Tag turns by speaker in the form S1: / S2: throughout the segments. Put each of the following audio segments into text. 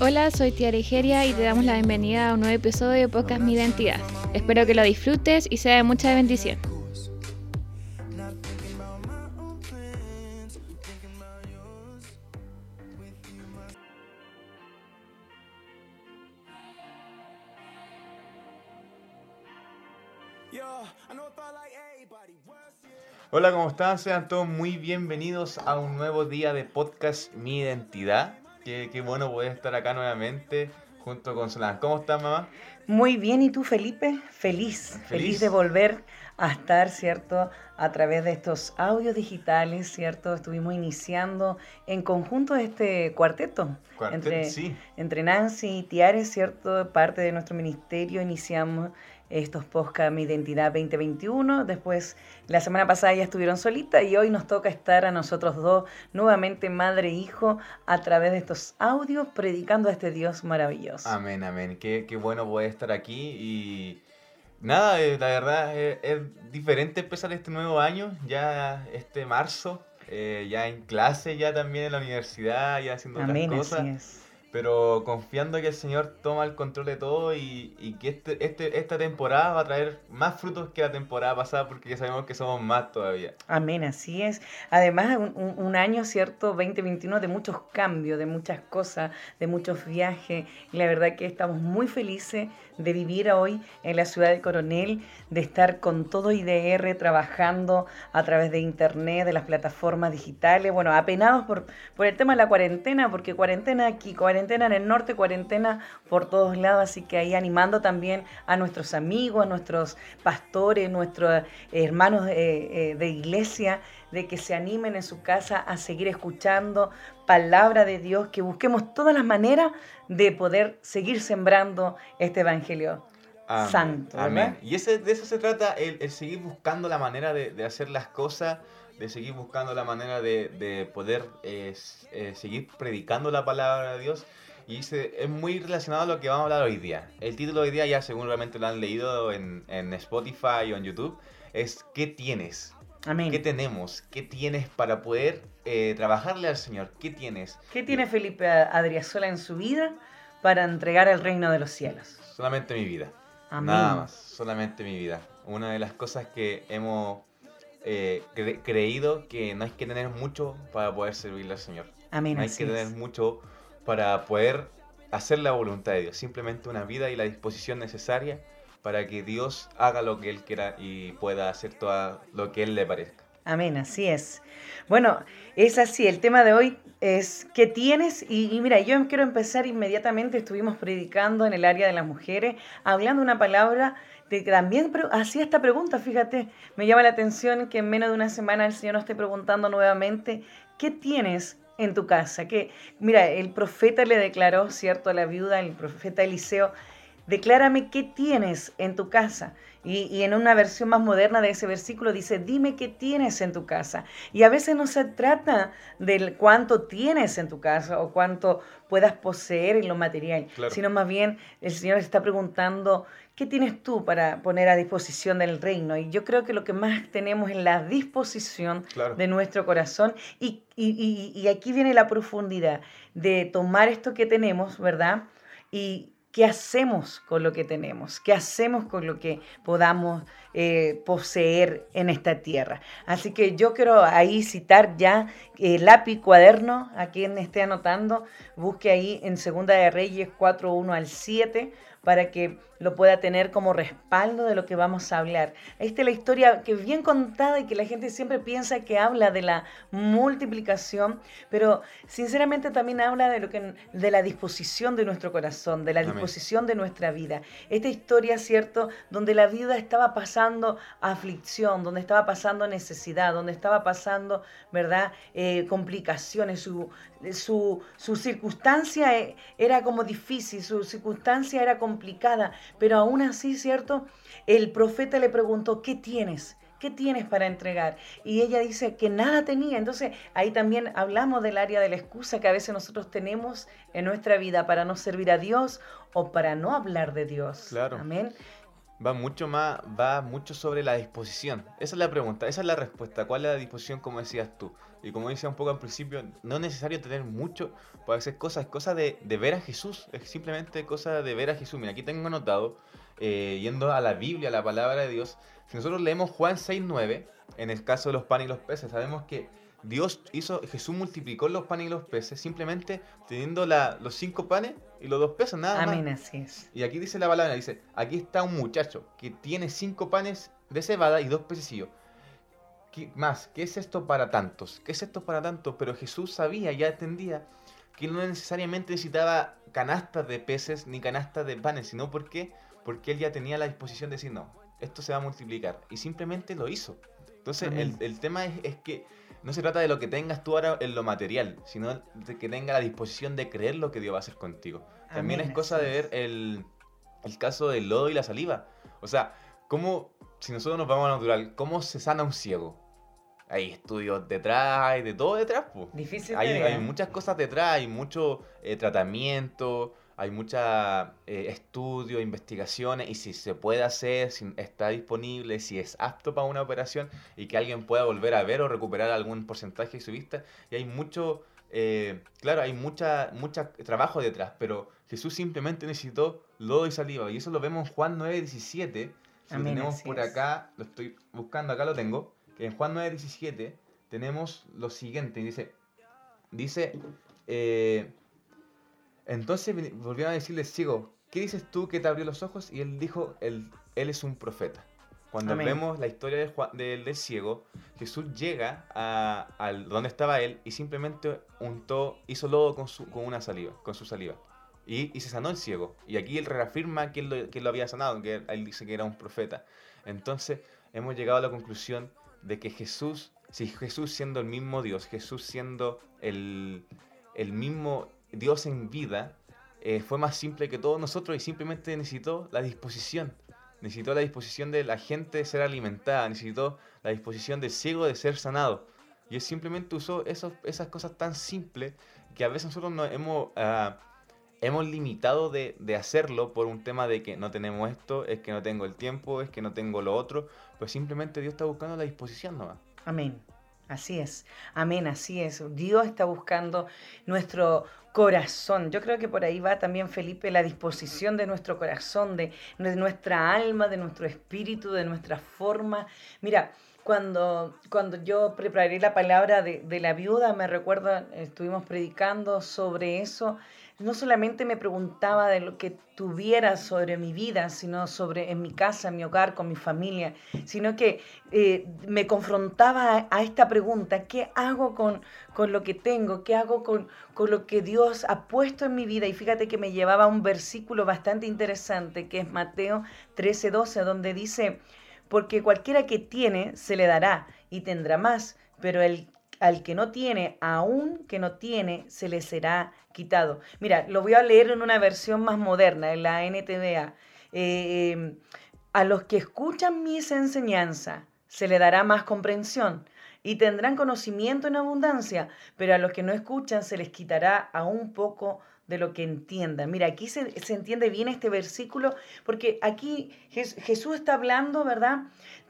S1: Hola, soy Tia Igeria y te damos la bienvenida a un nuevo episodio de Podcast Mi Identidad. Espero que lo disfrutes y sea de mucha bendición.
S2: Hola, ¿cómo están? Sean todos muy bienvenidos a un nuevo día de podcast Mi Identidad. Qué, qué bueno poder estar acá nuevamente junto con Solán. ¿Cómo estás, mamá?
S3: Muy bien, ¿y tú, Felipe? Feliz, feliz, de volver a estar, ¿cierto? A través de estos audios digitales, ¿cierto? Estuvimos iniciando en conjunto este cuarteto.
S2: Cuarteto,
S3: entre,
S2: sí.
S3: Entre Nancy y Tiares, ¿cierto? Parte de nuestro ministerio iniciamos estos podcast Mi Identidad 2021. Después, la semana pasada ya estuvieron solitas y hoy nos toca estar a nosotros dos, nuevamente madre e hijo, a través de estos audios, predicando a este Dios maravilloso.
S2: Amén, amén. Qué, qué bueno poder estar aquí y nada, eh, la verdad es, es diferente empezar este nuevo año, ya este marzo, eh, ya en clase, ya también en la universidad, ya haciendo
S3: Amén,
S2: otras cosas.
S3: así es.
S2: Pero confiando que el Señor toma el control de todo y, y que este, este, esta temporada va a traer más frutos que la temporada pasada porque ya sabemos que somos más todavía.
S3: Amén, así es. Además, un, un- año, ¿cierto? 2021 de muchos cambios, de muchas cosas, de muchos viajes. Y la verdad que estamos muy felices de vivir hoy en la ciudad de Coronel, de estar con todo IDR trabajando a través de internet, de las plataformas digitales. Bueno, apenados por, por el tema de la cuarentena, porque cuarentena aquí, cuarentena en el norte, cuarentena por todos lados. Así que ahí animando también a nuestros amigos, a nuestros pastores, nuestros hermanos eh, eh, de iglesia, de que se animen en su casa a seguir escuchando palabra de Dios, que busquemos todas las maneras de poder seguir sembrando este evangelio
S2: Amén,
S3: santo. ¿verdad?
S2: Amén. Y ese, de eso se trata, el, el seguir buscando la manera de, de hacer las cosas, de seguir buscando la manera de, de poder eh, eh, seguir predicando la palabra de Dios. Y se- es muy relacionado a lo que vamos a hablar hoy día. El título de hoy día, ya seguramente lo han leído en, en Spotify o en YouTube, es ¿Qué tienes?
S3: Amén.
S2: ¿Qué tenemos? ¿Qué tienes para poder eh, trabajarle al Señor? ¿Qué tienes?
S3: ¿Qué tiene Felipe Adriasola en su vida para entregar el reino de los cielos?
S2: Solamente mi vida.
S3: Amén.
S2: Nada más, solamente mi vida. Una de las cosas que hemos eh, cre- creído que no hay que tener mucho para poder servirle al Señor.
S3: Amén.
S2: No hay que tener
S3: es.
S2: mucho para poder hacer la voluntad de Dios. Simplemente una vida y la disposición necesaria para que Dios haga lo que Él quiera y pueda hacer todo lo que Él le parezca.
S3: Amén, así es. Bueno, es así, el tema de hoy es ¿qué tienes? Y, y mira, yo quiero empezar inmediatamente, estuvimos predicando en el área de las mujeres, hablando una palabra que también hacía esta pregunta, fíjate, me llama la atención que en menos de una semana el Señor nos esté preguntando nuevamente, ¿qué tienes en tu casa? Que, mira, el profeta le declaró, ¿cierto?, a la viuda, el profeta Eliseo, declárame qué tienes en tu casa. Y, y en una versión más moderna de ese versículo dice, dime qué tienes en tu casa. Y a veces no se trata del cuánto tienes en tu casa o cuánto puedas poseer en lo material,
S2: Claro.
S3: sino más bien el Señor está preguntando, ¿qué tienes tú para poner a disposición del reino? Y yo creo que lo que más tenemos es la disposición
S2: Claro.
S3: de nuestro corazón. Y, y- y- y aquí viene la profundidad de tomar esto que tenemos, ¿verdad? Y qué hacemos con lo que tenemos, qué hacemos con lo que podamos eh, poseer en esta tierra. Así que yo quiero ahí citar ya eh, lápiz, cuaderno, a quien esté anotando, busque ahí en Segunda de Reyes 4, 1 al 7 para que lo pueda tener como respaldo de lo que vamos a hablar. Esta es la historia que es bien contada y que la gente siempre piensa que habla de la multiplicación, pero sinceramente también habla de lo que de la disposición de nuestro corazón, de la
S2: Amén.
S3: disposición de nuestra vida. Esta historia, cierto, donde la vida estaba pasando aflicción, donde estaba pasando necesidad, donde estaba pasando, ¿verdad?, Eh, complicaciones, su, su, su circunstancia eh, era como difícil, su circunstancia era complicada, pero aún así, ¿cierto? El profeta le preguntó, ¿qué tienes? ¿Qué tienes para entregar? Y ella dice que nada tenía. Entonces ahí también hablamos del área de la excusa que a veces nosotros tenemos en nuestra vida para no servir a Dios o para no hablar de Dios.
S2: Claro.
S3: Amén.
S2: Va mucho más, va mucho sobre la disposición. Esa es la pregunta, esa es la respuesta. ¿Cuál es la disposición, como decías tú? Y como decía un poco al principio, no es necesario tener mucho para hacer cosas, es cosa de, de ver a Jesús, es simplemente cosa de ver a Jesús. Mira, aquí tengo anotado, eh, yendo a la Biblia, a la palabra de Dios, si nosotros leemos Juan 6.9, en el caso de los panes y los peces, sabemos que Dios hizo, Jesús multiplicó los panes y los peces simplemente teniendo la, los cinco panes y los dos peces, nada
S3: Amén,
S2: más.
S3: así es.
S2: Y aquí dice la palabra, dice, aquí está un muchacho que tiene cinco panes de cebada y dos pececillos. ¿Qué más? ¿Qué es esto para tantos? ¿Qué es esto para tantos? Pero Jesús sabía, ya entendía, que no necesariamente necesitaba canastas de peces ni canastas de panes, sino porque porque él ya tenía la disposición de decir, no, esto se va a multiplicar. Y simplemente lo hizo. Entonces, el, el tema es, es que no se trata de lo que tengas tú ahora en lo material, sino de que tenga la disposición de creer lo que Dios va a hacer contigo. También
S3: Amén,
S2: es cosa de ver el, el caso del lodo y la saliva. O sea, cómo, si nosotros nos vamos a natural, ¿cómo se sana un ciego? Hay estudios detrás, hay de todo detrás, pues.
S3: Difícil
S2: Hay, hay muchas cosas detrás, hay mucho eh, tratamiento, hay mucha eh, estudio, investigaciones, y si se puede hacer, si está disponible, si es apto para una operación y que alguien pueda volver a ver o recuperar algún porcentaje de su vista. Y hay mucho, eh, claro, hay mucha, mucha trabajo detrás, pero Jesús simplemente necesitó lodo y saliva, y eso lo vemos en Juan 9, 17. Si lo tenemos por acá, lo estoy buscando, acá lo tengo, que en Juan 9, 17 tenemos lo siguiente, dice, dice, eh, entonces volvieron a decirle, ciego, ¿qué dices tú que te abrió los ojos? Y él dijo, él, él es un profeta. Cuando
S3: Amén.
S2: vemos la historia de Juan- del, del ciego, Jesús llega a, al donde estaba él y simplemente untó, hizo lodo con, su, con una saliva, con su saliva. Y, y se sanó el ciego. Y aquí él reafirma que él, lo, que él lo había sanado, que él, él dice que era un profeta. Entonces hemos llegado a la conclusión de que Jesús, si Jesús siendo el mismo Dios, Jesús siendo el, el mismo Dios en vida, eh, fue más simple que todos nosotros y simplemente necesitó la disposición. Necesitó la disposición de la gente de ser alimentada, necesitó la disposición del ciego de ser sanado. Y él simplemente usó esos, esas cosas tan simples que a veces nosotros nos hemos, ah, hemos limitado de, de hacerlo por un tema de que no tenemos esto, es que no tengo el tiempo, es que no tengo lo otro. Pues simplemente Dios está buscando la disposición nomás.
S3: Amén. Así es. Amén, así es. Dios está buscando nuestro corazón. Yo creo que por ahí va también, Felipe, la disposición de nuestro corazón, de, de nuestra alma, de nuestro espíritu, de nuestra forma. Mira, cuando, cuando yo preparé la palabra de, de la viuda, me recuerdo, estuvimos predicando sobre eso. No solamente me preguntaba de lo que tuviera sobre mi vida, sino sobre en mi casa, en mi hogar, con mi familia, sino que eh, me confrontaba a, a esta pregunta, ¿qué hago con, con lo que tengo? ¿Qué hago con, con lo que Dios ha puesto en mi vida? Y fíjate que me llevaba a un versículo bastante interesante, que es Mateo 13, 12, donde dice, porque cualquiera que tiene se le dará y tendrá más, pero el, al que no tiene, aún que no tiene, se le será quitado. Mira, lo voy a leer en una versión más moderna, en la NTVA. Eh, a los que escuchan mis enseñanzas se le dará más comprensión y tendrán conocimiento en abundancia, pero a los que no escuchan se les quitará aún poco de lo que entiendan. Mira, aquí se, se entiende bien este versículo porque aquí Jes- Jesús está hablando, ¿verdad?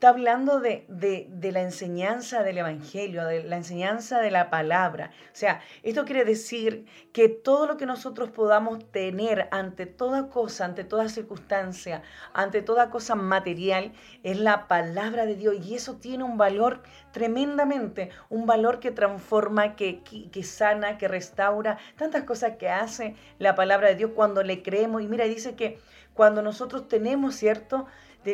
S3: Está hablando de, de, la enseñanza del Evangelio, de la enseñanza de la palabra. O sea, esto quiere decir que todo lo que nosotros podamos tener ante toda cosa, ante toda circunstancia, ante toda cosa material, es la palabra de Dios. Y eso tiene un valor tremendamente, un valor que transforma, que, que sana, que restaura, tantas cosas que hace la palabra de Dios cuando le creemos. Y mira, dice que cuando nosotros tenemos, ¿cierto?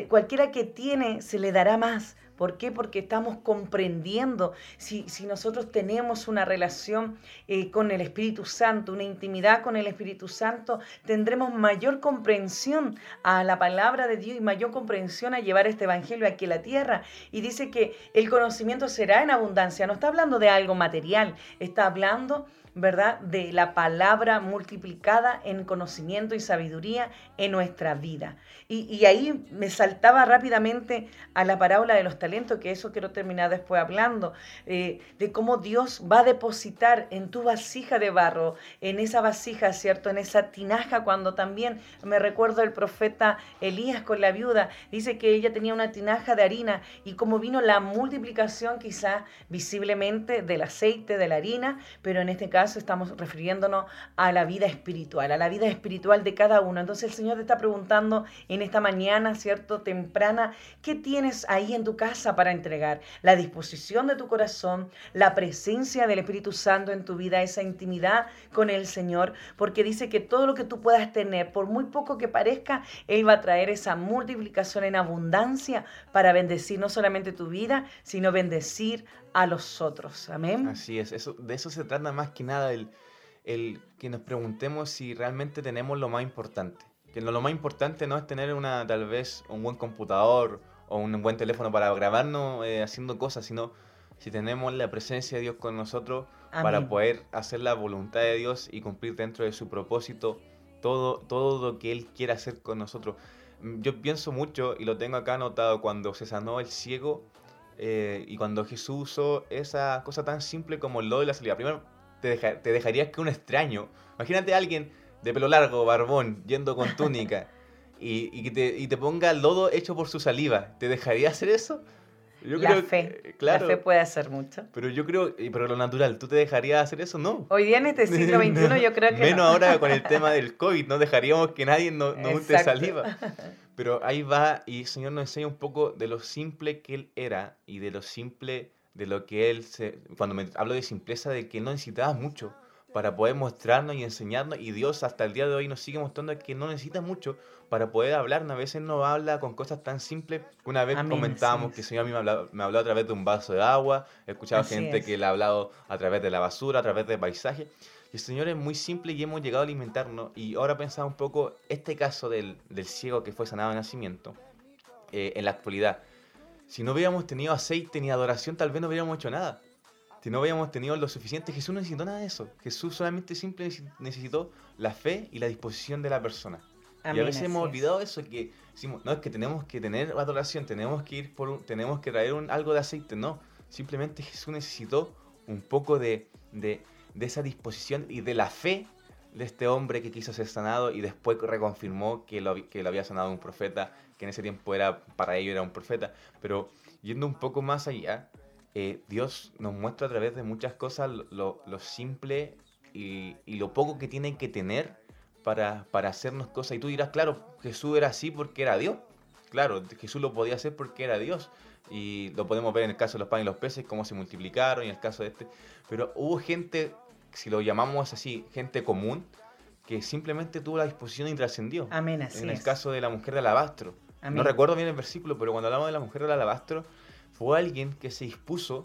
S3: Cualquiera que tiene se le dará más. ¿Por qué? Porque estamos comprendiendo. Si, si nosotros tenemos una relación eh, con el Espíritu Santo, una intimidad con el Espíritu Santo, tendremos mayor comprensión a la palabra de Dios y mayor comprensión a llevar este Evangelio aquí a la tierra. Y dice que el conocimiento será en abundancia. No está hablando de algo material, está hablando ¿verdad? De la palabra multiplicada en conocimiento y sabiduría en nuestra vida. Y, y ahí me saltaba rápidamente a la parábola de los talentos talento, que eso quiero terminar después hablando, eh, de cómo Dios va a depositar en tu vasija de barro, en esa vasija, ¿cierto? En esa tinaja, cuando también me recuerdo el profeta Elías con la viuda, dice que ella tenía una tinaja de harina y como vino la multiplicación quizá visiblemente del aceite, de la harina, pero en este caso estamos refiriéndonos a la vida espiritual, a la vida espiritual de cada uno. Entonces el Señor te está preguntando en esta mañana, ¿cierto? Temprana, ¿qué tienes ahí en tu casa para entregar? La disposición de tu corazón, la presencia del Espíritu Santo en tu vida, esa intimidad con el Señor, porque dice que todo lo que tú puedas tener, por muy poco que parezca, Él va a traer esa multiplicación en abundancia para bendecir no solamente tu vida, sino bendecir a los otros. Amén.
S2: Así es, eso, de eso se trata más que nada, el, el que nos preguntemos si realmente tenemos lo más importante. Que lo más importante no es tener una tal vez un buen computador o un buen teléfono para grabarnos eh, haciendo cosas, sino si tenemos la presencia de Dios con nosotros para poder hacer la voluntad de Dios y cumplir dentro de su propósito todo, todo lo que Él quiere hacer con nosotros. Mm, yo pienso mucho, y lo tengo acá anotado, cuando se sanó el ciego eh, y cuando Jesús usó esa cosa tan simple como el lodo de la salida. Primero, te, te dejarías que un extraño, imagínate a alguien de pelo largo, barbón, yendo con túnica, y, y, que te, y te ponga lodo hecho por su saliva. ¿Te dejaría hacer eso?
S3: La fe. claro, la fe puede hacer mucho.
S2: Pero yo creo, pero lo natural, ¿tú te dejarías hacer eso? No.
S3: Hoy día en este siglo XXI yo creo que
S2: Menos ahora con el tema del COVID, no dejaríamos que nadie nos no unte saliva. Pero ahí va y el Señor nos enseña un poco de lo simple que Él era y de lo simple de lo que Él se... Cuando me hablo de simpleza, de que no necesitaba mucho para poder mostrarnos y enseñarnos. Y Dios hasta el día de hoy nos sigue mostrando que no necesita mucho para poder hablarnos. A veces no habla con cosas tan simples. Una vez comentábamos que el Señor a mí me habló, me habló a través de un vaso de agua. He escuchado gente que le ha hablado a través de la basura, a través del paisaje. Y el Señor es muy simple y hemos llegado a alimentarnos. Y ahora pensaba un poco este caso del, del ciego que fue sanado de nacimiento eh, en la actualidad. Si no hubiéramos tenido aceite ni adoración, tal vez no hubiéramos hecho nada si no habíamos tenido lo suficiente, Jesús no necesitó nada de eso. Jesús solamente simple necesitó la fe y la disposición de la persona. y a veces hemos olvidado eso, que decimos, no, es que tenemos que tener adoración, tenemos que ir por tenemos que traer un, algo de aceite. No, simplemente Jesús necesitó un poco de, de, de esa disposición y de la fe de este hombre que quiso ser sanado y después reconfirmó que lo, que lo había sanado un profeta, que en ese tiempo era para ello era un profeta. Pero yendo un poco más allá, eh, Dios nos muestra a través de muchas cosas lo, simple y, lo poco que tiene que tener para, para hacernos cosas. Y tú dirás, claro, Jesús era así porque era Dios. Claro, Jesús lo podía hacer porque era Dios. Y lo podemos ver en el caso de los panes y los peces, cómo se multiplicaron, y en el caso de este. Pero hubo gente, si lo llamamos así, gente común, que simplemente tuvo la disposición y trascendió.
S3: Amén, así
S2: En el caso de la mujer de alabastro. No recuerdo bien el versículo, pero cuando hablamos de la mujer de alabastro, fue alguien que se dispuso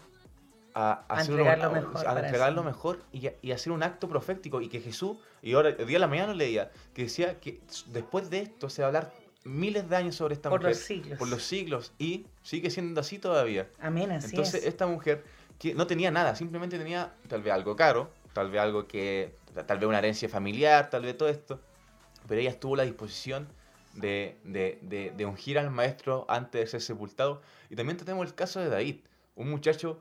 S2: a, hacer
S3: entregar, lo mejor,
S2: a entregar lo mejor y, hacer un acto profético. Y que Jesús, y ahora el día de la mañana leía, que decía que después de esto se va a hablar miles de años sobre esta
S3: por
S2: mujer.
S3: Por los siglos.
S2: Por los siglos. Y sigue siendo así todavía.
S3: Amén, así
S2: Entonces, esta mujer que no tenía nada, simplemente tenía tal vez algo caro, tal vez algo que, tal vez una herencia familiar, tal vez todo esto. Pero ella tuvo la disposición de, de, de, ungir al maestro antes de ser sepultado. Y también tenemos el caso de David, un muchacho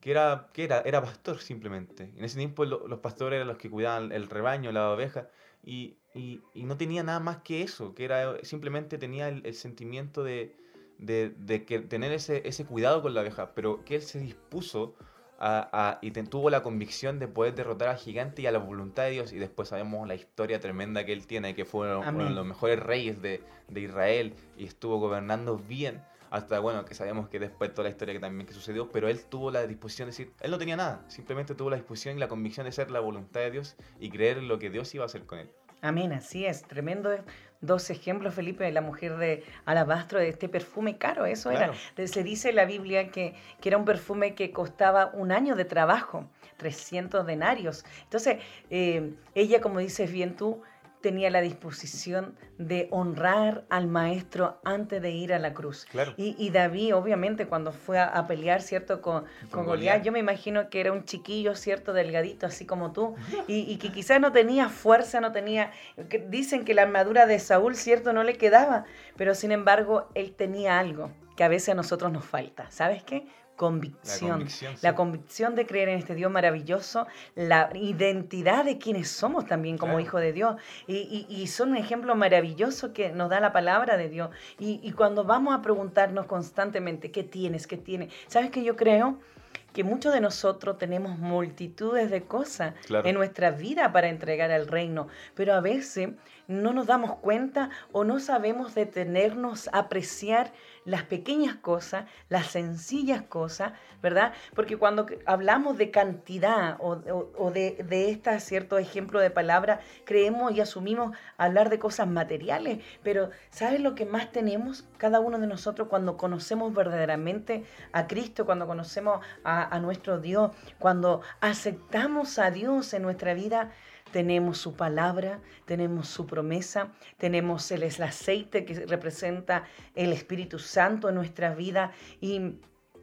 S2: que era, que era, era pastor simplemente. En ese tiempo los pastores eran los que cuidaban el rebaño, la oveja, y, y, y, no tenía nada más que eso, que era simplemente tenía el, sentimiento de, de, de, que tener ese, ese cuidado con la oveja, pero que él se dispuso y tuvo la convicción de poder derrotar al gigante y a la voluntad de Dios. Y después sabemos la historia tremenda que él tiene, que fue uno, de los mejores reyes de, de, Israel y estuvo gobernando bien. Hasta bueno, que sabemos que después toda la historia que también que sucedió, pero él tuvo la disposición de decir, él no tenía nada, simplemente tuvo la disposición y la convicción de ser la voluntad de Dios y creer en lo que Dios iba a hacer con él.
S3: Amén, así es, tremendo dos ejemplos, Felipe, de la mujer de alabastro, de este perfume caro, eso era. Se dice en la Biblia que, que, era un perfume que costaba un año de trabajo, 300 denarios. Entonces, eh, ella, como dices bien tú, tenía la disposición de honrar al maestro antes de ir a la cruz. Y, David, obviamente, cuando fue a, pelear, ¿cierto? Con, con, Goliat, yo me imagino que era un chiquillo, ¿cierto? Delgadito, así como tú, y, que quizás no tenía fuerza, no tenía... dicen que la armadura de Saúl, ¿cierto? No le quedaba, pero sin embargo, él tenía algo que a veces a nosotros nos falta. ¿Sabes qué? Convicción. La convicción, de creer en este Dios maravilloso, la identidad de quienes somos también como hijo de Dios. Y, son un ejemplo maravilloso que nos da la palabra de Dios. Y, y cuando vamos a preguntarnos constantemente, ¿qué tienes? ¿Qué tienes? ¿Sabes qué yo creo? que muchos de nosotros tenemos multitudes de cosas en nuestra vida para entregar al reino, pero a veces no nos damos cuenta o no sabemos detenernos a apreciar las pequeñas cosas, las sencillas cosas, ¿verdad? Porque cuando hablamos de cantidad o, de, de este cierto ejemplo de palabra, creemos y asumimos hablar de cosas materiales, pero ¿sabes lo que más tenemos cada uno de nosotros cuando conocemos verdaderamente a Cristo, cuando conocemos a, a nuestro Dios, cuando aceptamos a Dios en nuestra vida? Tenemos su palabra, tenemos su promesa, tenemos el, aceite que representa el Espíritu Santo en nuestra vida y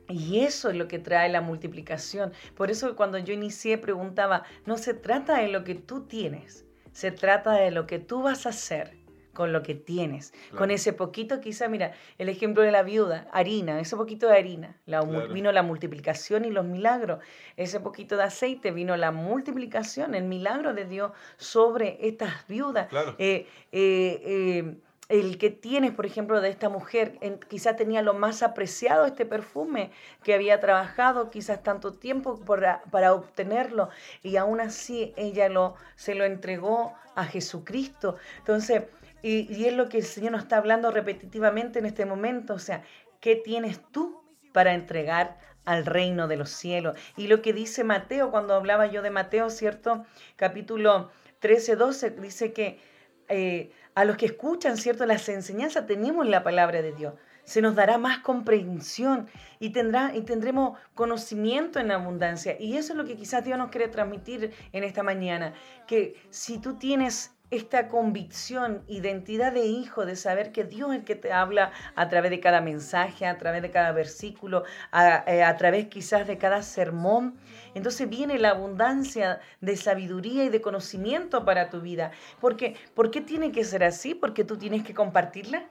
S3: y eso es lo que trae la multiplicación. Por eso cuando yo inicié preguntaba, no se trata de lo que tú tienes, se trata de lo que tú vas a hacer con lo que tienes, con ese poquito, quizá, mira, el ejemplo de la viuda, harina, ese poquito de harina, la, vino la multiplicación y los milagros, ese poquito de aceite, vino la multiplicación, el milagro de Dios sobre estas viudas. Eh, eh, eh, el que tienes, por ejemplo, de esta mujer, quizá tenía lo más apreciado este perfume que había trabajado quizás tanto tiempo para, para obtenerlo y aún así ella lo, se lo entregó a Jesucristo. Entonces, y, es lo que el Señor nos está hablando repetitivamente en este momento. O sea, ¿qué tienes tú para entregar al reino de los cielos? Y lo que dice Mateo, cuando hablaba yo de Mateo, ¿cierto? Capítulo 13, 12, dice que eh, a los que escuchan, ¿cierto? Las enseñanzas tenemos la palabra de Dios. Se nos dará más comprensión y, tendrá, y tendremos conocimiento en abundancia. Y eso es lo que quizás Dios nos quiere transmitir en esta mañana. Que si tú tienes esta convicción, identidad de hijo, de saber que Dios es el que te habla a través de cada mensaje, a través de cada versículo, a, eh, través quizás de cada sermón. Entonces viene la abundancia de sabiduría y de conocimiento para tu vida. Porque, ¿Por qué tiene que ser así? Porque tú tienes que compartirla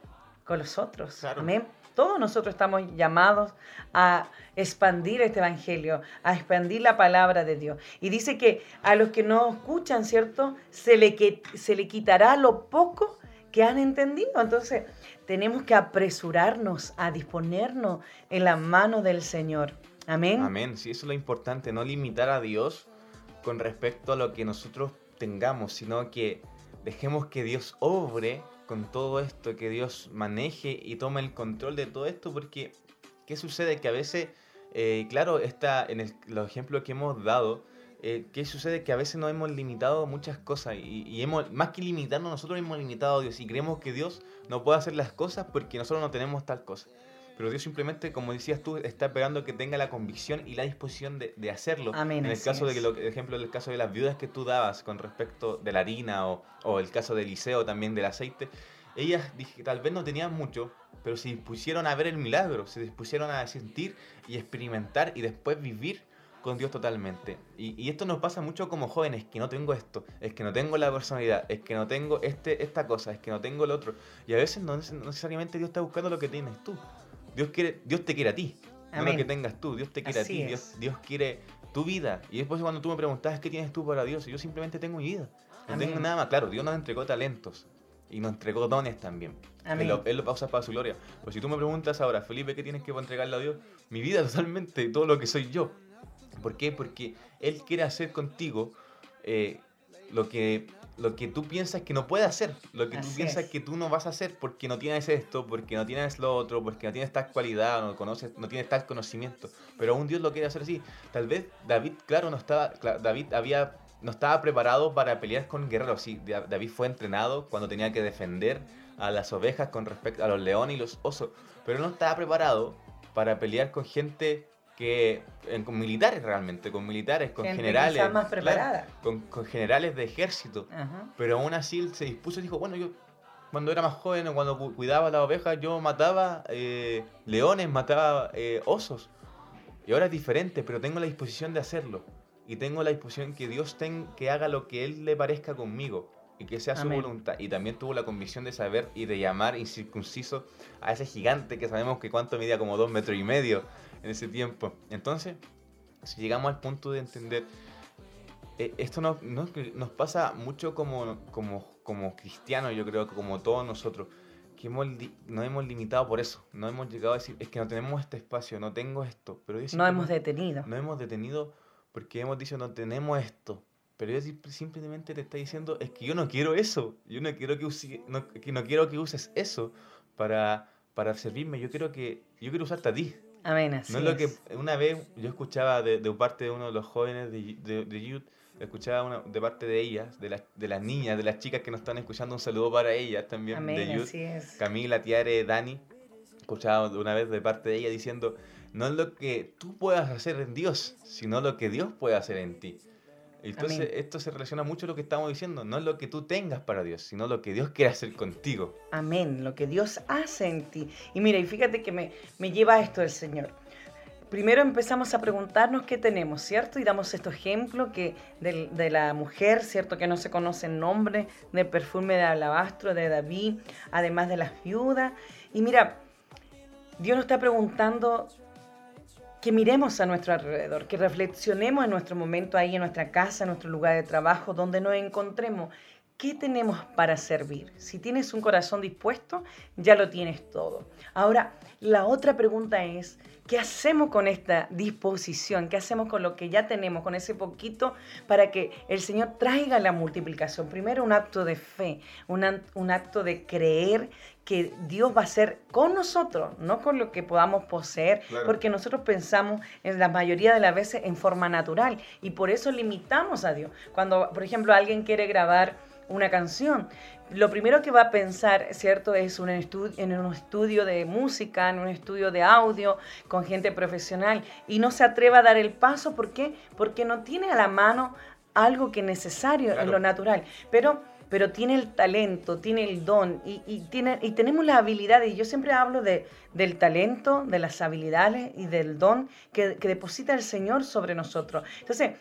S3: con los otros. Amén. Todos nosotros estamos llamados a expandir este evangelio, a expandir la palabra de Dios. Y dice que a los que no escuchan, ¿cierto? Se le, se le quitará lo poco que han entendido. Entonces, tenemos que apresurarnos a disponernos en la mano del Señor. Amén.
S2: Amén. Sí, eso es lo importante, no limitar a Dios con respecto a lo que nosotros tengamos, sino que dejemos que Dios obre con todo esto, que Dios maneje y tome el control de todo esto, porque ¿qué sucede? Que a veces, eh, claro, está en los ejemplos que hemos dado, eh, ¿qué sucede? Que a veces nos hemos limitado muchas cosas y, hemos, más que limitarnos, nosotros hemos limitado a Dios y creemos que Dios no puede hacer las cosas porque nosotros no tenemos tal cosa. Pero Dios simplemente, como decías tú, está esperando que tenga la convicción y la disposición de, hacerlo.
S3: en
S2: el caso de que, lo, ejemplo, el caso de las viudas que tú dabas con respecto de la harina o, o el caso de Eliseo también del aceite, ellas dije, tal vez no tenían mucho, pero se dispusieron a ver el milagro, se dispusieron a sentir y experimentar y después vivir con Dios totalmente. Y, y, esto nos pasa mucho como jóvenes, que no tengo esto, es que no tengo la personalidad, es que no tengo este, esta cosa, es que no tengo lo otro. Y a veces no necesariamente Dios está buscando lo que tienes tú. Dios, quiere, Dios te quiere a ti, no lo que tengas tú. Dios te quiere a ti, Dios, Dios, quiere tu vida. Y después cuando tú me preguntas, ¿qué tienes tú para Dios? yo simplemente tengo mi vida. No tengo nada más. Claro, Dios nos entregó talentos y nos entregó dones también. Él lo, él lo, va a usar para su gloria. Pero si tú me preguntas ahora, Felipe, ¿qué tienes que entregarle a Dios? Mi vida totalmente, todo lo que soy yo. ¿Por qué? Porque Él quiere hacer contigo eh, lo que lo que tú piensas que no puede hacer, lo que tú piensas que tú no vas a hacer porque no tienes esto, porque no tienes lo otro, porque no tienes tal cualidad, no conoces, no tienes tal conocimiento, pero aún Dios lo quiere hacer así. Tal vez David, claro, no estaba, David había no estaba preparado para pelear con guerreros. Sí, David fue entrenado cuando tenía que defender a las ovejas con respecto a los leones y los osos, pero no estaba preparado para pelear con gente que con militares realmente, con militares, con generales,
S3: más preparada.
S2: con, generales de ejército. Pero aún así se dispuso y dijo, bueno, yo cuando era más joven cuando cuidaba las ovejas, yo mataba eh, leones, mataba eh, osos. Y ahora es diferente, pero tengo la disposición de hacerlo. Y tengo la disposición que Dios ten, que haga lo que Él le parezca conmigo. y que sea su
S3: Amén.
S2: voluntad. Y también tuvo la convicción de saber y de llamar incircunciso a ese gigante que sabemos que cuánto medía como dos metros y medio en ese tiempo. Entonces, si llegamos al punto de entender, eh, esto nos, nos, nos pasa mucho como, como, como cristianos, yo creo que como todos nosotros, que hemos, nos hemos limitado por eso. No hemos llegado a decir, es que no tenemos este espacio, no tengo esto. Pero
S3: No hemos detenido.
S2: no hemos detenido porque hemos dicho no tenemos esto. Pero simp- simplemente te está diciendo es que yo no quiero eso. Yo no quiero que, use- no, que no quiero que uses eso para, para servirme. Yo quiero que yo quiero usarte a ti.
S3: Amén, así
S2: no es lo que una vez yo escuchaba de, de parte de uno de los jóvenes de, de, de Youth, escuchaba una, de parte de ellas, de las, de las niñas, de las chicas que nos están escuchando, un saludo para ellas también de
S3: Amén,
S2: Youth.
S3: así es.
S2: Camila, Tiare, Dani, escuchaba de una vez de parte de ella diciendo, no es lo que tú puedas hacer en Dios, sino lo que Dios puede hacer en ti. Entonces,
S3: Amén.
S2: esto se relaciona mucho a lo que estamos diciendo, no es lo que tú tengas para Dios, sino lo que Dios quiere hacer contigo.
S3: Amén, lo que Dios hace en ti. Y mira, y fíjate que me, me lleva a esto el Señor. Primero empezamos a preguntarnos qué tenemos, ¿cierto? Y damos este ejemplo que de, la mujer, ¿cierto? Que no se conoce el nombre, del perfume de alabastro de David, además de las viudas. Y mira, Dios nos está preguntando que miremos a nuestro alrededor, que reflexionemos en nuestro momento ahí, en nuestra casa, en nuestro lugar de trabajo, donde nos encontremos. ¿Qué tenemos para servir? Si tienes un corazón dispuesto, ya lo tienes todo. Ahora, la otra pregunta es, ¿qué hacemos con esta disposición? ¿Qué hacemos con lo que ya tenemos, con ese poquito, para que el Señor traiga la multiplicación? Primero, un acto de fe, un, un acto de creer que Dios va a ser con nosotros, no con lo que podamos poseer,
S2: Claro.
S3: porque nosotros pensamos en la mayoría de las veces en forma natural y por eso limitamos a Dios. Cuando, por ejemplo, alguien quiere grabar una canción, lo primero que va a pensar, ¿cierto?, es un en un estudio de música, en un estudio de audio, con gente profesional, y no se atreva a dar el paso, ¿por qué? Porque no tiene a la mano algo que es necesario en lo natural. Pero pero tiene el talento, tiene el don y, y tiene, y tenemos las habilidades. Y yo siempre hablo de, del talento, de las habilidades y del don que, que deposita el Señor sobre nosotros. Entonces,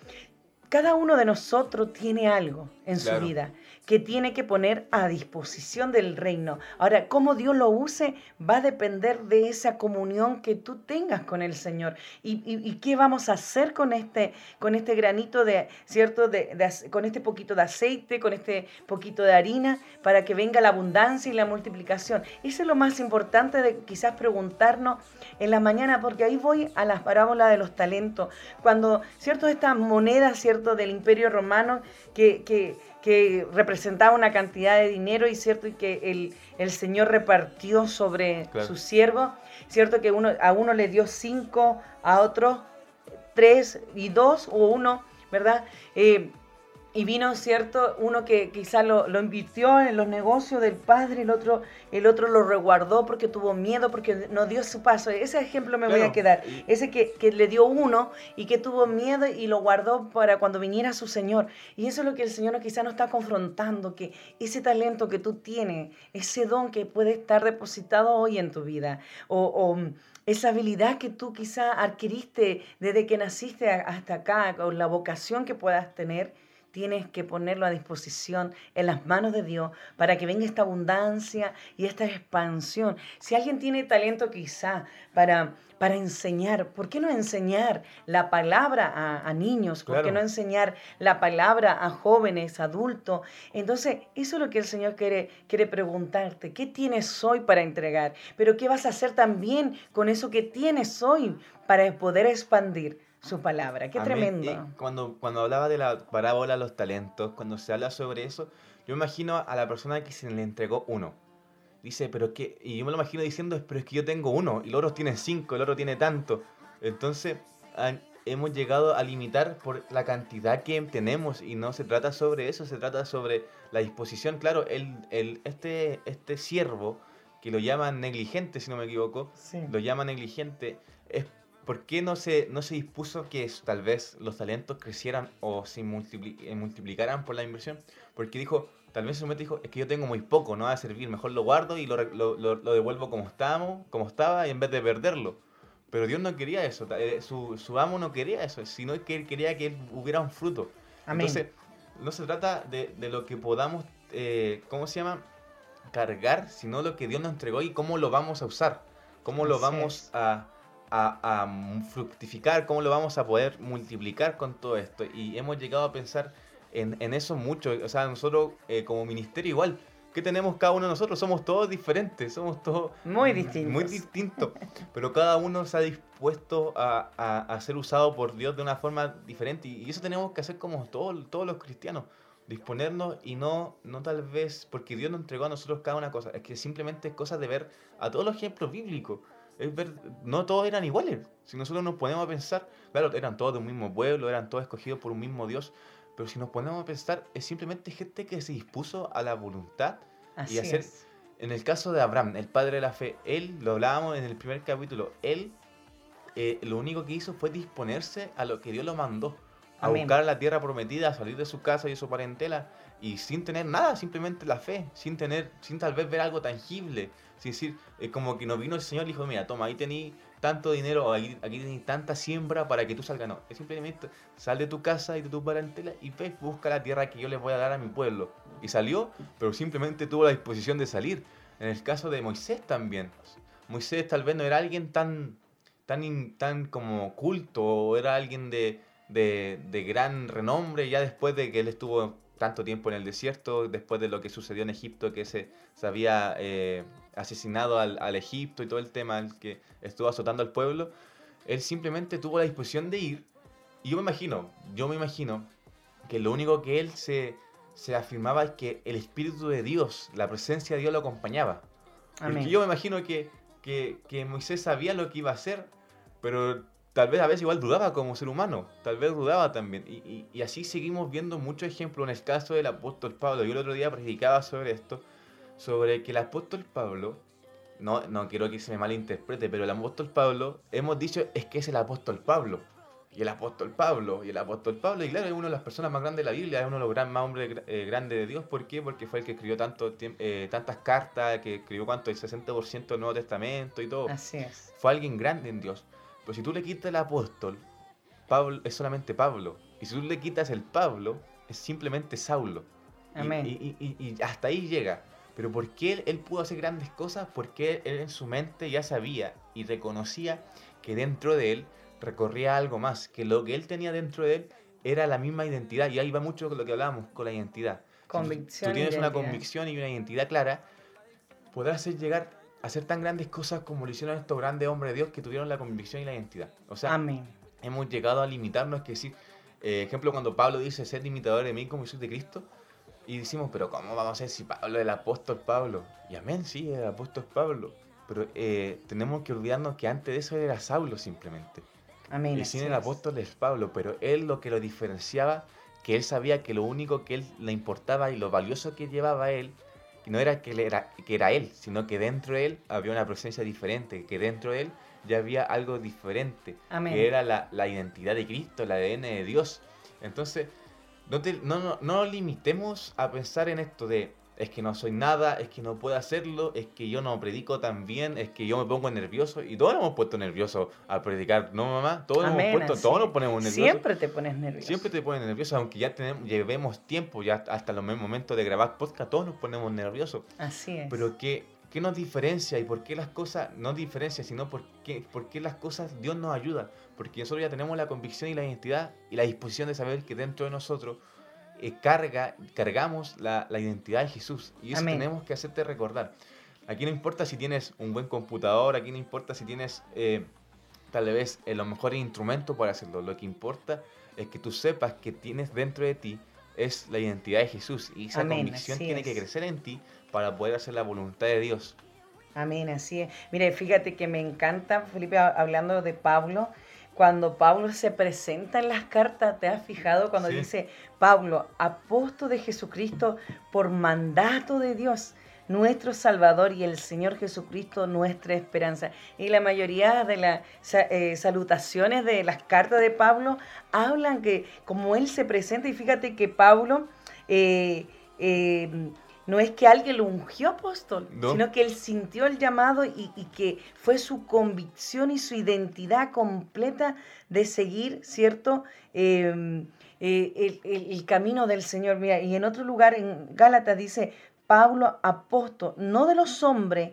S3: cada uno de nosotros tiene algo en su vida que tiene que poner a disposición del reino. Ahora, cómo Dios lo use va a depender de esa comunión que tú tengas con el Señor. ¿Y, qué vamos a hacer con este, con este granito de, cierto, de, de con este poquito de aceite, con este poquito de harina, para que venga la abundancia y la multiplicación? Eso es lo más importante de quizás preguntarnos en la mañana, porque ahí voy a las parábolas de los talentos. Cuando, cierto, esta moneda, cierto, del imperio romano, que, que representaba una cantidad de dinero y cierto, y que el, el Señor repartió sobre
S2: Claro.
S3: sus siervos, cierto, que uno, a uno le dio cinco, a otro tres y dos o uno, ¿verdad? Eh, y vino, ¿cierto? Uno que quizá lo, lo invirtió en los negocios del padre, el otro, el otro lo resguardó porque tuvo miedo, porque no dio su paso. Ese ejemplo me voy a quedar. Ese que, que le dio uno y que tuvo miedo y lo guardó para cuando viniera su Señor. Y eso es lo que el Señor quizá nos está confrontando, que ese talento que tú tienes, ese don que puede estar depositado hoy en tu vida, o, o, mm, esa habilidad que tú quizá adquiriste desde que naciste hasta acá, con la vocación que puedas tener, tienes que ponerlo a disposición en las manos de Dios para que venga esta abundancia y esta expansión. Si alguien tiene talento quizá para, para enseñar, ¿por qué no enseñar la palabra a, a niños? ¿Por qué no enseñar la palabra a jóvenes, adultos? Entonces, eso es lo que el Señor quiere, quiere preguntarte. ¿Qué tienes hoy para entregar? Pero ¿qué vas a hacer también con eso que tienes hoy para poder expandir su palabra? Qué
S2: Amén.
S3: tremendo.
S2: Y cuando, cuando hablaba de la parábola de los talentos, cuando se habla sobre eso, yo imagino a la persona que se le entregó uno. Dice, pero qué, y yo me lo imagino diciendo, pero es que yo tengo uno, y los otros tienen cinco, el otro tiene tanto. Entonces, han- hemos llegado a limitar por la cantidad que tenemos, y no se trata sobre eso, se trata sobre la disposición. Claro, el, el, este, este siervo, que lo llaman negligente, si no me equivoco,
S3: Sí.
S2: lo llama negligente, es ¿por qué no se, no se dispuso que tal vez los talentos crecieran o se multipli- eh, multiplicaran por la inversión? Porque dijo, tal vez su mente dijo, es que yo tengo muy poco, no va a servir, mejor lo guardo y lo, lo- lo- lo devuelvo como, estábamos, como estaba y en vez de perderlo. Pero Dios no quería eso, eh, su, su amo no quería eso, sino que él quería que él hubiera un fruto.
S3: Amén.
S2: Entonces, no se trata de, de lo que podamos eh, ¿cómo se llama? Cargar, sino lo que Dios nos entregó y cómo lo vamos a usar, cómo lo vamos a, a, fructificar, cómo lo vamos a poder multiplicar con todo esto. Y hemos llegado a pensar en, en eso mucho. O sea, nosotros eh, como ministerio igual, ¿qué tenemos cada uno de nosotros? Somos todos diferentes, somos todos
S3: muy distintos.
S2: Muy distintos. pero cada uno se ha dispuesto a, a, ser usado por Dios de una forma diferente. Y eso tenemos que hacer como todos, todos los cristianos. Disponernos y no, no tal vez, porque Dios nos entregó a nosotros cada una cosa, es que simplemente es cosa de ver a todos los ejemplos bíblicos es ver, no todos eran iguales. Si nosotros nos ponemos a pensar, claro, eran todos de un mismo pueblo, eran todos escogidos por un mismo Dios, pero si nos ponemos a pensar, es simplemente gente que se dispuso a la voluntad y hacer. En el caso de Abraham, el padre de la fe, él, lo hablábamos en el primer capítulo, él eh, lo único que hizo fue disponerse a lo que Dios lo mandó, a buscar la tierra prometida, a salir de su casa y de su parentela, y sin tener nada, simplemente la fe, sin tener, sin tal vez ver algo tangible, sin decir, es como que nos vino el Señor y dijo, mira, toma, ahí tenéis tanto dinero, aquí, aquí tenéis tanta siembra para que tú salgas. No, es simplemente sal de tu casa y de tu parentela y ve, busca la tierra que yo les voy a dar a mi pueblo. Y salió, pero simplemente tuvo la disposición de salir. En el caso de Moisés también. Moisés tal vez no era alguien tan, tan, tan como culto, o era alguien de, de, de gran renombre ya después de que él estuvo tanto tiempo en el desierto, después de lo que sucedió en Egipto, que se, se había eh, asesinado al, al, Egipto y todo el tema, el que estuvo azotando al pueblo, él simplemente tuvo la disposición de ir. Y yo me imagino, yo me imagino que lo único que él se, se afirmaba es que el Espíritu de Dios, la presencia de Dios lo acompañaba. Porque yo me imagino que, que, que Moisés sabía lo que iba a hacer, pero tal vez a veces igual dudaba como ser humano, tal vez dudaba también. Y, y, así seguimos viendo muchos ejemplos en el caso del apóstol Pablo. Yo el otro día predicaba sobre esto, sobre que el apóstol Pablo, no, no quiero que se me malinterprete, pero el apóstol Pablo, hemos dicho es que es el apóstol Pablo. Y el apóstol Pablo, y el apóstol Pablo, y claro, es una de las personas más grandes de la Biblia, es uno de los gran, más hombres eh, grandes de Dios. ¿Por qué? Porque fue el que escribió tanto, eh, tantas cartas, que escribió cuánto, el 60% del Nuevo Testamento y todo.
S3: Así es.
S2: Fue alguien grande en Dios. Pero si tú le quitas el apóstol, Pablo es solamente Pablo. Y si tú le quitas el Pablo, es simplemente Saulo.
S3: Amén.
S2: Y, hasta ahí llega. Pero ¿por qué él, pudo hacer grandes cosas? Porque él en su mente ya sabía y reconocía que dentro de él recorría algo más, que lo que él tenía dentro de él era la misma identidad. Y ahí va mucho con lo que hablábamos, con la identidad.
S3: Convicción.
S2: Si tú tienes una convicción y una identidad clara, podrás hacer llegar hacer tan grandes cosas como lo hicieron estos grandes hombres de Dios que tuvieron la convicción y la identidad. O sea, hemos llegado a limitarnos, que decir, eh, ejemplo, cuando Pablo dice ser imitador de mí como soy de Cristo, y decimos, pero ¿cómo vamos a ser si Pablo es el apóstol Pablo? Y amén, sí, el apóstol Pablo. Pero eh, tenemos que olvidarnos que antes de eso era Saulo simplemente.
S3: Amén.
S2: Y sin el apóstol es Pablo, pero él lo que lo diferenciaba, que él sabía que lo único que él le importaba y lo valioso que llevaba a él no era que, él era que era él, sino que dentro de él había una presencia diferente, que dentro de él ya había algo diferente, que era la, la, identidad de Cristo, el ADN de Dios. Entonces, no, no, no, no nos limitemos a pensar en esto de es que no soy nada, es que no puedo hacerlo, es que yo no predico tan bien, es que yo me pongo nervioso. Y todos nos hemos puesto nerviosos al predicar, ¿no, mamá? Todos, hemos puesto, todos nos ponemos nerviosos.
S3: Siempre te pones nervioso.
S2: Siempre te pones nervioso, aunque ya tenemos, llevemos tiempo, ya hasta los momentos de grabar podcast, todos nos ponemos nerviosos.
S3: Así es.
S2: Pero ¿qué, qué nos diferencia y por qué las cosas, no diferencia, sino por qué, por qué las cosas Dios nos ayuda? Porque nosotros ya tenemos la convicción y la identidad y la disposición de saber que dentro de nosotros eh, carga, cargamos la, identidad de Jesús. Y eso tenemos que hacerte recordar. Aquí no importa si tienes un buen computador, aquí no importa si tienes eh, tal vez eh, los mejores instrumentos para hacerlo. Lo que importa es que tú sepas que tienes dentro de ti es la identidad de Jesús. Y esa convicción tiene que crecer en ti para poder hacer la voluntad de Dios.
S3: Amén, así es. Mire, fíjate que me encanta, Felipe, hablando de Pablo, cuando Pablo se presenta en las cartas, ¿te has fijado cuando dice Pablo, apóstol de Jesucristo por mandato de Dios? nuestro Salvador y el Señor Jesucristo nuestra esperanza. Y la mayoría de las eh, salutaciones de las cartas de Pablo hablan que como Él se presenta, y fíjate que Pablo eh, eh, no es que alguien lo ungió apóstol, sino que él sintió el llamado y, que fue su convicción y su identidad completa de seguir, ¿cierto? Em, eh, el, el, camino del Señor. Mira, y en otro lugar, en Gálatas dice, Pablo, apóstol, no de los hombres,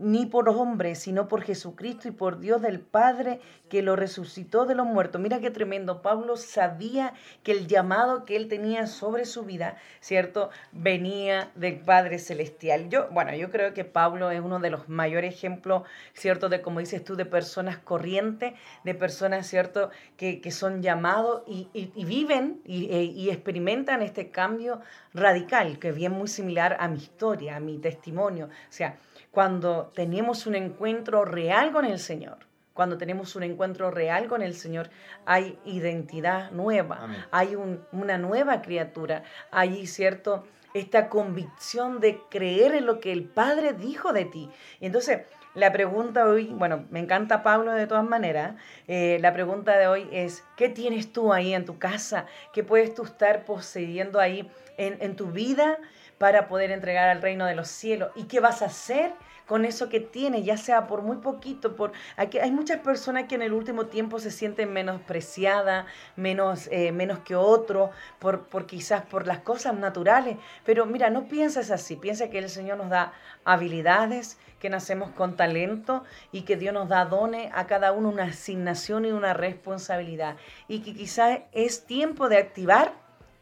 S3: ni por hombres, sino por Jesucristo y por Dios del Padre que lo resucitó de los muertos. Mira qué tremendo. Pablo sabía que el llamado que él tenía sobre su vida, ¿cierto? Venía del Padre Celestial. Yo, bueno, yo creo que Pablo es uno de los mayores ejemplos, ¿cierto? De, como dices tú, de personas corrientes, de personas, ¿cierto? Que, son llamados y, viven y, e, y experimentan este cambio radical, que es bien muy similar a mi historia, a mi testimonio. O sea, cuando tenemos un encuentro real con el Señor, cuando tenemos un encuentro real con el Señor, hay identidad nueva, hay una nueva criatura, hay cierto esta convicción de creer en lo que el Padre dijo de ti. Y entonces, la pregunta hoy, bueno, me encanta Pablo de todas maneras, eh, la pregunta de hoy es, ¿qué tienes tú ahí en tu casa? ¿Qué puedes tú estar poseyendo ahí en, en tu vida? Para poder entregar al reino de los cielos. ¿Y qué vas a hacer? con eso que tienes, ya sea por muy poquito, por hay, hay muchas personas que en el último tiempo se sienten menospreciadas, menos, eh, menos que otros, por, por quizás por las cosas naturales. Pero mira, no pienses así, piensa que el Señor nos da habilidades, que nacemos con talento y que Dios nos da dones a cada uno una asignación y una responsabilidad. Y que quizás es tiempo de activar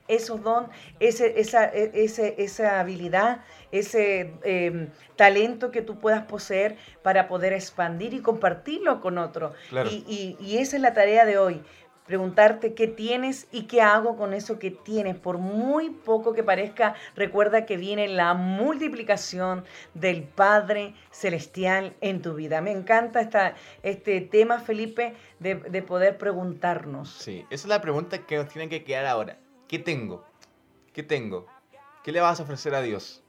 S3: esos don, ese, esa, e, ese, esa habilidad, ese em, talento que tú puedas poseer para poder expandir y compartirlo con otro. Y, y, esa es la tarea de hoy, preguntarte qué tienes y qué hago con eso que tienes. Por muy poco que parezca, recuerda que viene la multiplicación del Padre Celestial en tu vida. Me encanta esta, este tema, Felipe, de, de poder preguntarnos.
S2: Sí, esa es la pregunta que nos tiene que quedar ahora. ¿Qué tengo? ¿Qué tengo? ¿Qué le vas a ofrecer a Dios?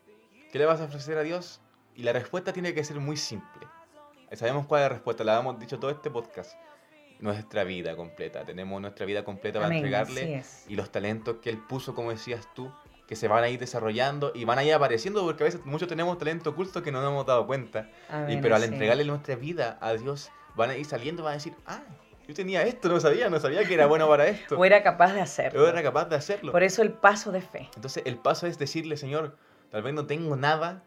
S2: ¿Qué le vas a ofrecer a Dios? Y la respuesta tiene que ser muy simple. Sabemos cuál es la respuesta, la hemos dicho todo este podcast. Nuestra vida completa. Tenemos nuestra vida completa para entregarle. Y los talentos que Él puso, como decías tú, que se van a ir desarrollando y van a ir apareciendo, porque a veces muchos tenemos talento oculto que no nos hemos dado cuenta. y, pero al entregarle nuestra vida a Dios, van a ir saliendo, van a decir, ah, yo tenía esto, no sabía, no sabía que era bueno para esto.
S3: o era capaz de hacerlo.
S2: O era capaz de hacerlo.
S3: Por eso el paso de fe.
S2: Entonces el paso es decirle, Señor, tal vez no tengo nada,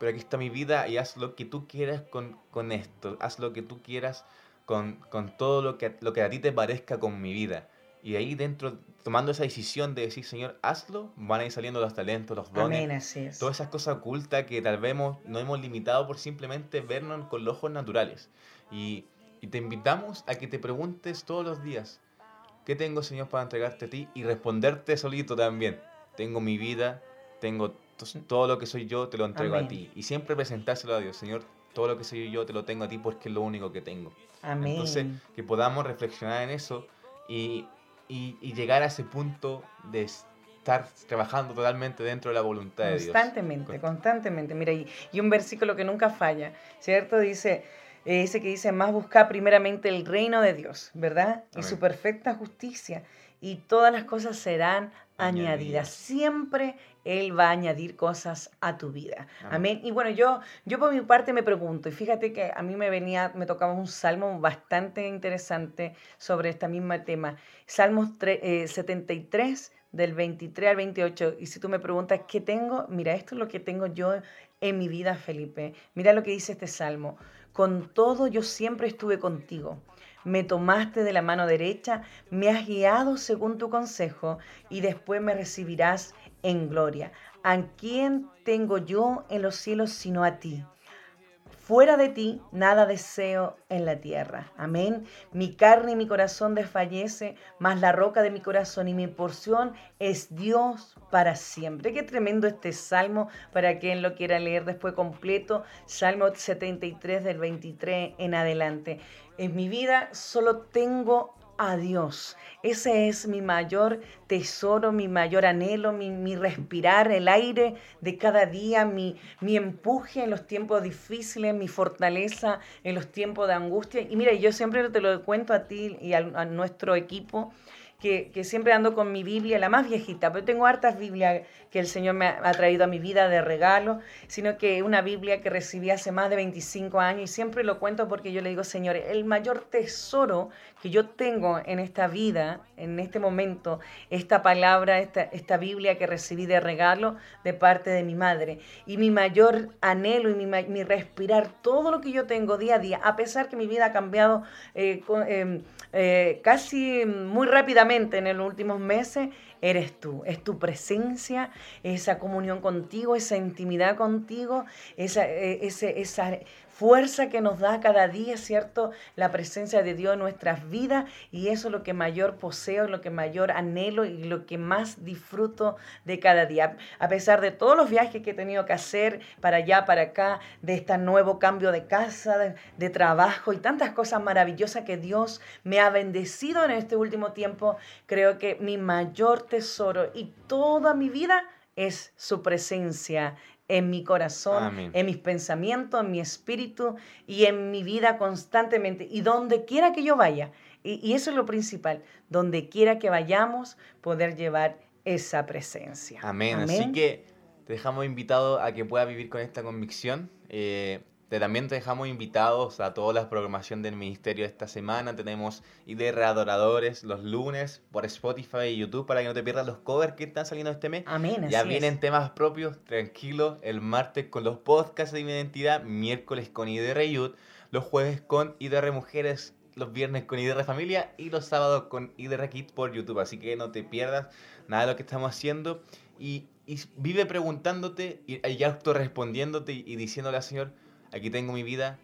S2: pero aquí está mi vida y haz lo que tú quieras con, con esto. Haz lo que tú quieras con, con todo lo que, lo que a ti te parezca con mi vida. Y ahí dentro, tomando esa decisión de decir, Señor, hazlo, van a ir saliendo los talentos, los dones.
S3: Amén, así es.
S2: Todas esas cosas ocultas que tal vez no hemos limitado por simplemente vernos con los ojos naturales. Y y te invitamos a que te preguntes todos los días, ¿qué tengo, Señor, para entregarte a ti? Y responderte solito también. Tengo mi vida, tengo todo lo que soy yo, te lo entrego a ti. Y siempre presentárselo a Dios, Señor, todo lo que soy yo te lo tengo a ti porque es lo único que tengo.
S3: Amén.
S2: Entonces, que podamos reflexionar en eso y, llegar a ese punto de estar trabajando totalmente dentro de la voluntad de
S3: Dios. Constantemente, constantemente. Mira, y, y un versículo que nunca falla, ¿cierto? Dice, ese que dice, más busca primeramente el reino de Dios, ¿verdad? Y su perfecta justicia. Y todas las cosas serán añadidas. Siempre Él va a añadir cosas a tu vida. Amén. Y bueno, yo, yo por mi parte me pregunto, y fíjate que a mí me venía, me tocaba un salmo bastante interesante sobre este mismo tema. Salmos 73 eh, del 23 al 28. Y si tú me preguntas, ¿qué tengo? Mira, esto es lo que tengo yo en mi vida, Felipe. Mira lo que dice este salmo. Con todo yo siempre estuve contigo. Me tomaste de la mano derecha, me has guiado según tu consejo y después me recibirás en gloria. ¿A quién tengo yo en los cielos sino a ti? Fuera de ti, nada deseo en la tierra. Amén. Mi carne y mi corazón desfallece, mas la roca de mi corazón y mi porción es Dios para siempre. Qué tremendo este salmo para quien lo quiera leer después completo. Salmo 73 del 23 en adelante. En mi vida solo tengo a Dios. Ese es mi mayor tesoro, mi mayor anhelo, mi, respirar, el aire de cada día, mi, mi, empuje en los tiempos difíciles, mi fortaleza en los tiempos de angustia. Y mira, yo siempre te lo cuento a ti y a, nuestro equipo. Que, siempre ando con mi Biblia, la más viejita, pero tengo hartas Biblias que el Señor me ha, traído a mi vida de regalo, sino que una Biblia que recibí hace más de 25 años y siempre lo cuento porque yo le digo, Señor, el mayor tesoro que yo tengo en esta vida, en este momento, esta palabra, esta, esta Biblia que recibí de regalo de parte de mi madre. Y mi mayor anhelo y mi, mi respirar, todo lo que yo tengo día a día, a pesar que mi vida ha cambiado eh, em, eh, casi muy rápidamente en los últimos meses, eres tú, es tu presencia, esa comunión contigo, esa intimidad contigo, esa, e, fuerza que nos da cada día, ¿cierto? La presencia de Dios en nuestras vidas y eso es lo que mayor poseo, lo que mayor anhelo y lo que más disfruto de cada día. A pesar de todos los viajes que he tenido que hacer para allá, para acá, de este nuevo cambio de casa, de, de trabajo y tantas cosas maravillosas que Dios me ha bendecido en este último tiempo, creo que mi mayor tesoro y toda mi vida es su presencia en mi corazón, en mis pensamientos, en mi espíritu y en mi vida constantemente. Y donde quiera que yo vaya, y, eso es lo principal, donde quiera que vayamos, poder llevar esa presencia.
S2: Amén. Así que te dejamos invitado a que puedas vivir con esta convicción. Eh, te, también te dejamos invitados a toda la programación del ministerio esta semana. Tenemos IDR Adoradores los lunes por Spotify y YouTube para que no te pierdas los covers que están saliendo este mes.
S3: Amén.
S2: Ya vienen temas propios, tranquilo. El martes con los podcasts de mi identidad, miércoles con IDR Youth, los jueves con IDR Mujeres, los viernes con IDR Familia y los sábados con IDR Kids por YouTube. Así que no te pierdas nada de lo que estamos haciendo. Y, vive preguntándote y, y autorrespondiéndote y, y diciéndole al Señor aquí tengo mi vida,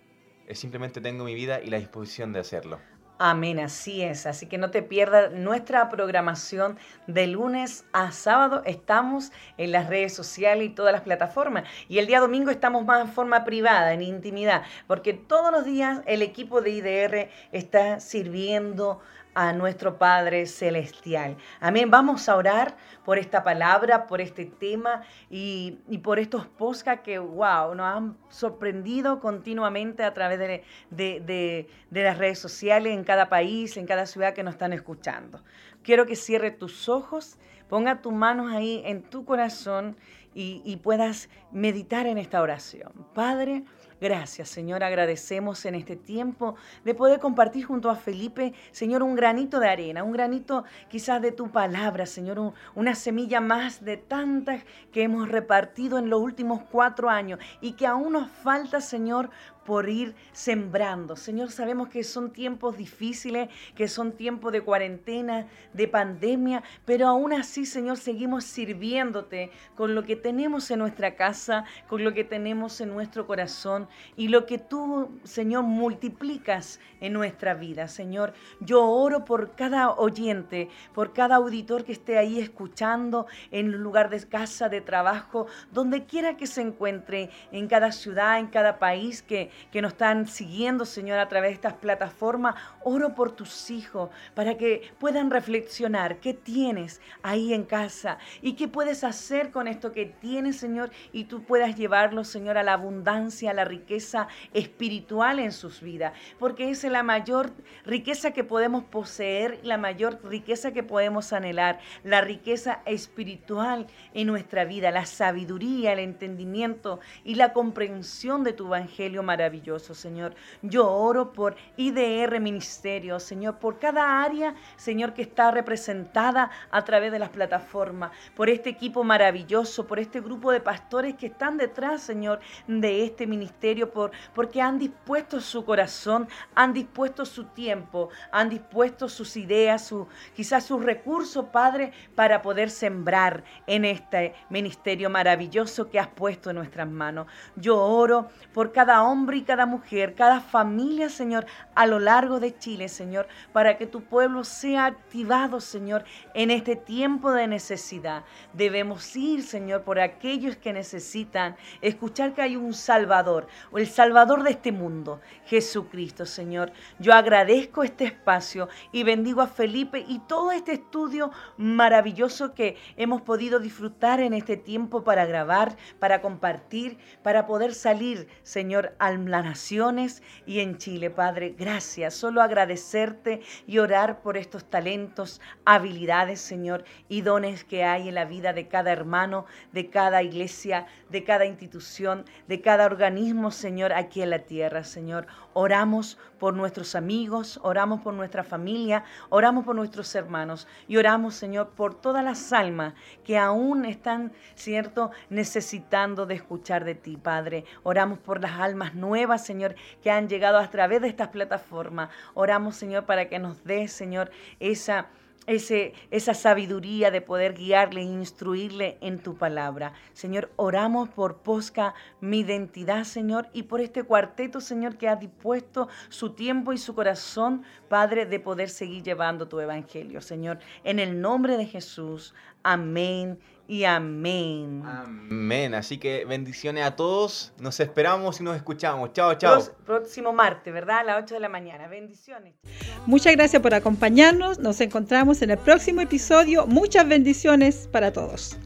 S2: simplemente tengo mi vida y la disposición de hacerlo.
S3: Amén, así es. Así que no te pierdas nuestra programación de lunes a sábado. Estamos en las redes sociales y todas las plataformas. Y el día domingo estamos más en forma privada, en intimidad, porque todos los días el equipo de IDR está sirviendo a nuestro Padre Celestial. Amén. Vamos a orar por esta palabra, por este tema y, por estos podcasts que, wow, nos han sorprendido continuamente a través de, las redes sociales en cada país, en cada ciudad que nos están escuchando. Quiero que cierre tus ojos, ponga tus manos ahí en tu corazón y puedas meditar en esta oración. Padre, Gracias, Señor. Agradecemos en este tiempo de poder compartir junto a Felipe, Señor, un granito de arena, un granito quizás de tu palabra, Señor, una semilla más de tantas que hemos repartido en los últimos cuatro años y que aún nos falta, Señor, por ir sembrando. Señor, sabemos que son tiempos difíciles, que son tiempos de cuarentena, de pandemia, pero aún así, Señor, seguimos sirviéndote con lo que tenemos en nuestra casa, con lo que tenemos en nuestro corazón y lo que tú, Señor, multiplicas en nuestra vida. Señor, yo oro por cada oyente, por cada auditor que esté ahí escuchando en lugar de casa, de trabajo, donde quiera que se encuentre, en cada ciudad, en cada país que que nos están siguiendo, Señor, a través de estas plataformas. Oro por tus hijos para que puedan reflexionar qué tienes ahí en casa y qué puedes hacer con esto que tienes, Señor, y tú puedas llevarlo, Señor, a la abundancia, a la riqueza espiritual en sus vidas, porque es la mayor riqueza que podemos poseer, la mayor riqueza que podemos anhelar, la riqueza espiritual en nuestra vida, la sabiduría, el entendimiento y la comprensión de tu evangelio maravilloso maravilloso, Señor. Yo oro por IDR Ministerio, Señor, por cada área, Señor, que está representada a través de las plataformas, por este equipo maravilloso, por este grupo de pastores que están detrás, Señor, de este ministerio, por, porque han dispuesto su corazón, han dispuesto su tiempo, han dispuesto sus ideas, su, quizás sus recursos, Padre, para poder sembrar en este ministerio maravilloso que has puesto en nuestras manos. Yo oro por cada hombre y cada mujer, cada familia, Señor, a lo largo de Chile, Señor, para que tu pueblo sea activado, Señor, en este tiempo de necesidad. Debemos ir, Señor, por aquellos que necesitan escuchar que hay un Salvador, o el Salvador de este mundo, Jesucristo, Señor. Yo agradezco este espacio y bendigo a Felipe y todo este estudio maravilloso que hemos podido disfrutar en este tiempo para grabar, para compartir, para poder salir, Señor, al las naciones y en Chile, Padre. Gracias. Solo agradecerte y orar por estos talentos, habilidades, Señor, y dones que hay en la vida de cada hermano, de cada iglesia, de cada institución, de cada organismo, Señor, aquí en la tierra, Señor. Oramos por nuestros amigos, oramos por nuestra familia, oramos por nuestros hermanos y oramos, Señor, por todas las almas que aún están, ¿cierto?, necesitando de escuchar de ti, Padre. Oramos por las almas nuevas, Señor, que han llegado a través de estas plataformas. Oramos, Señor, para que nos dé, Señor, esa ese, esa sabiduría de poder guiarle e instruirle en tu palabra. Señor, oramos por Posca, mi identidad, Señor, y por este cuarteto, Señor, que ha dispuesto su tiempo y su corazón, Padre, de poder seguir llevando tu evangelio. Señor, en el nombre de Jesús. Amén y amén.
S2: Amén. Así que bendiciones a todos. Nos esperamos y nos escuchamos. Chao, chao.
S3: Próximo martes, ¿verdad? A las 8 de la mañana. Bendiciones.
S4: Muchas gracias por acompañarnos. Nos encontramos en el próximo episodio. Muchas bendiciones para todos.